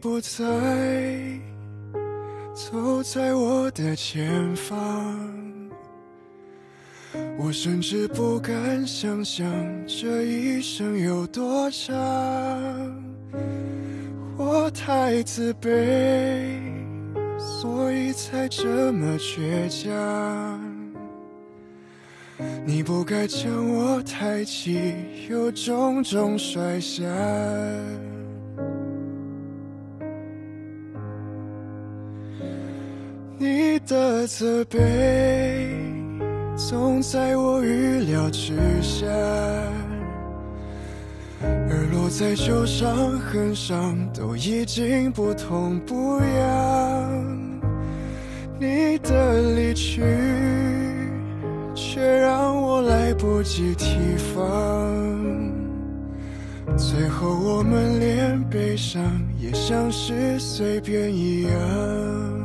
不在，走在我的前方。我甚至不敢想象这一生有多长。我太自卑，所以才这么倔强。你不该将我抬起，又重重摔下。的责备总在我预料之下，而落在旧伤痕上都已经不痛不痒。你的离去却让我来不及提防，最后我们连悲伤也像是随便一样。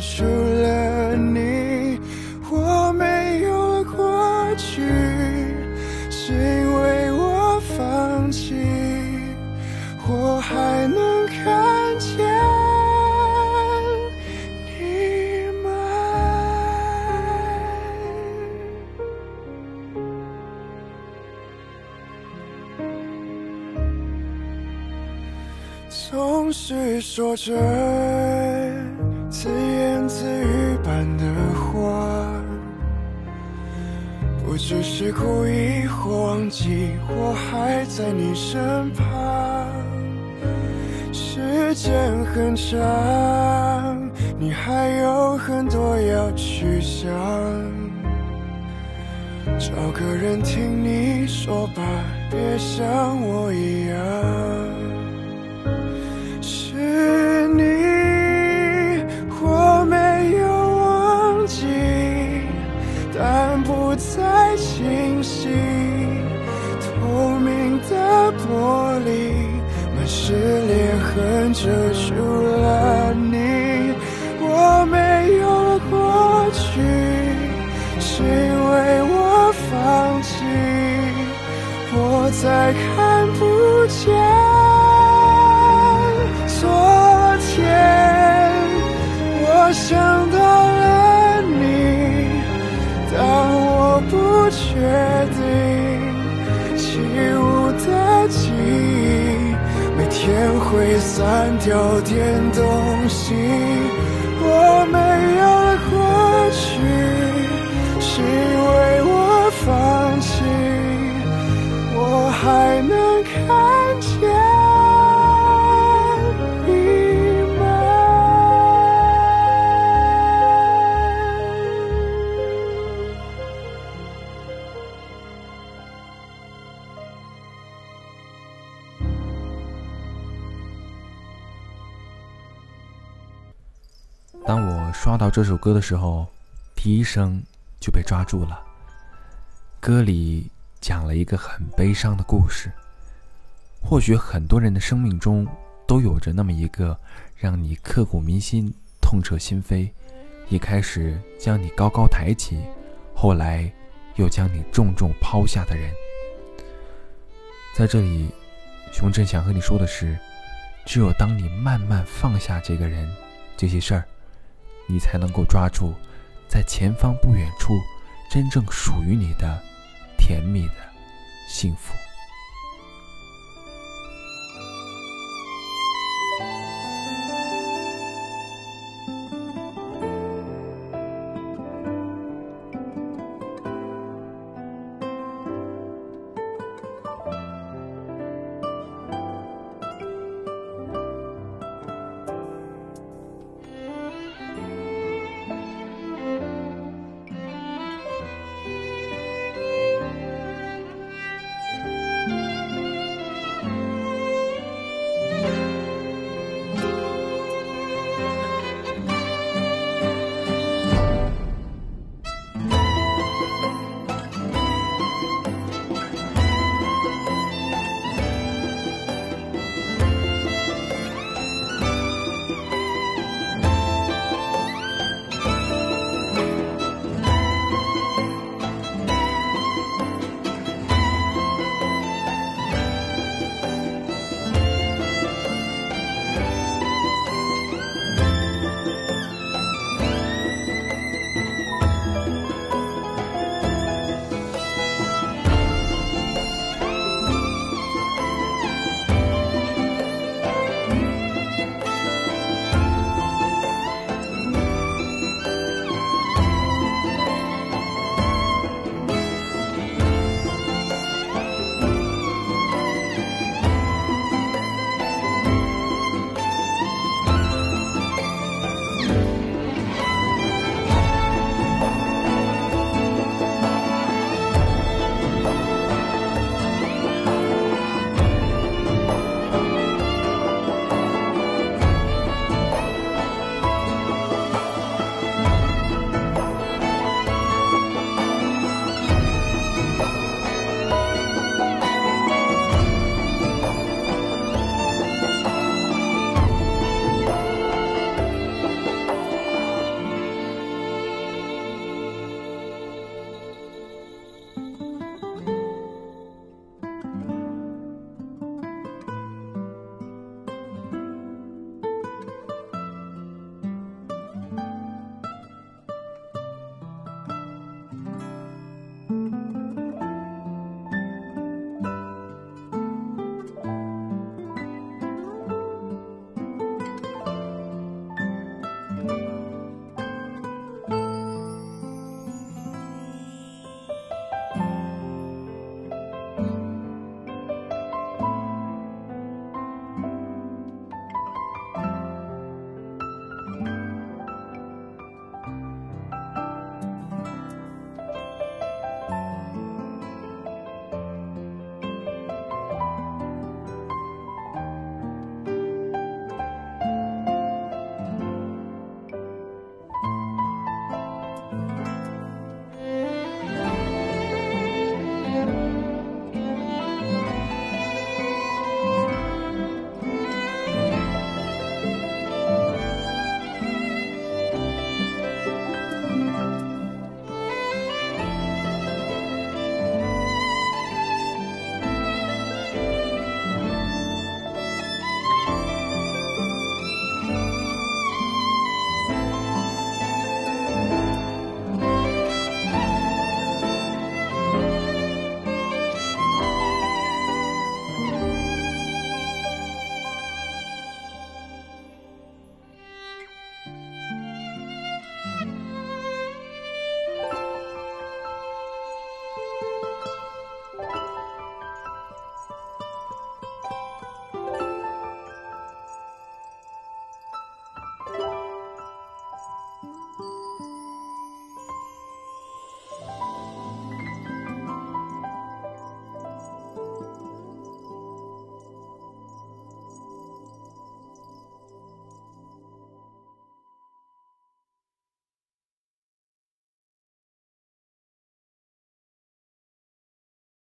除了你。我没有了过去，是因为我放弃。我还能看见你吗？总是说着自语般的话，不只是故意或忘记，我还在你身旁。时间很长，你还有很多要去想。找个人听你说吧，别像我一样。是裂痕遮住了你。我没有了过去，谁为我放弃，我再看不见。昨天，我想天会散掉点东西。当我刷到这首歌的时候，第一声就被抓住了。歌里讲了一个很悲伤的故事。或许很多人的生命中都有着那么一个让你刻骨铭心、痛彻心扉，一开始将你高高抬起，后来又将你重重抛下的人。在这里，熊振想和你说的是，只有当你慢慢放下这个人、这些事儿，你才能够抓住在前方不远处真正属于你的甜蜜的幸福。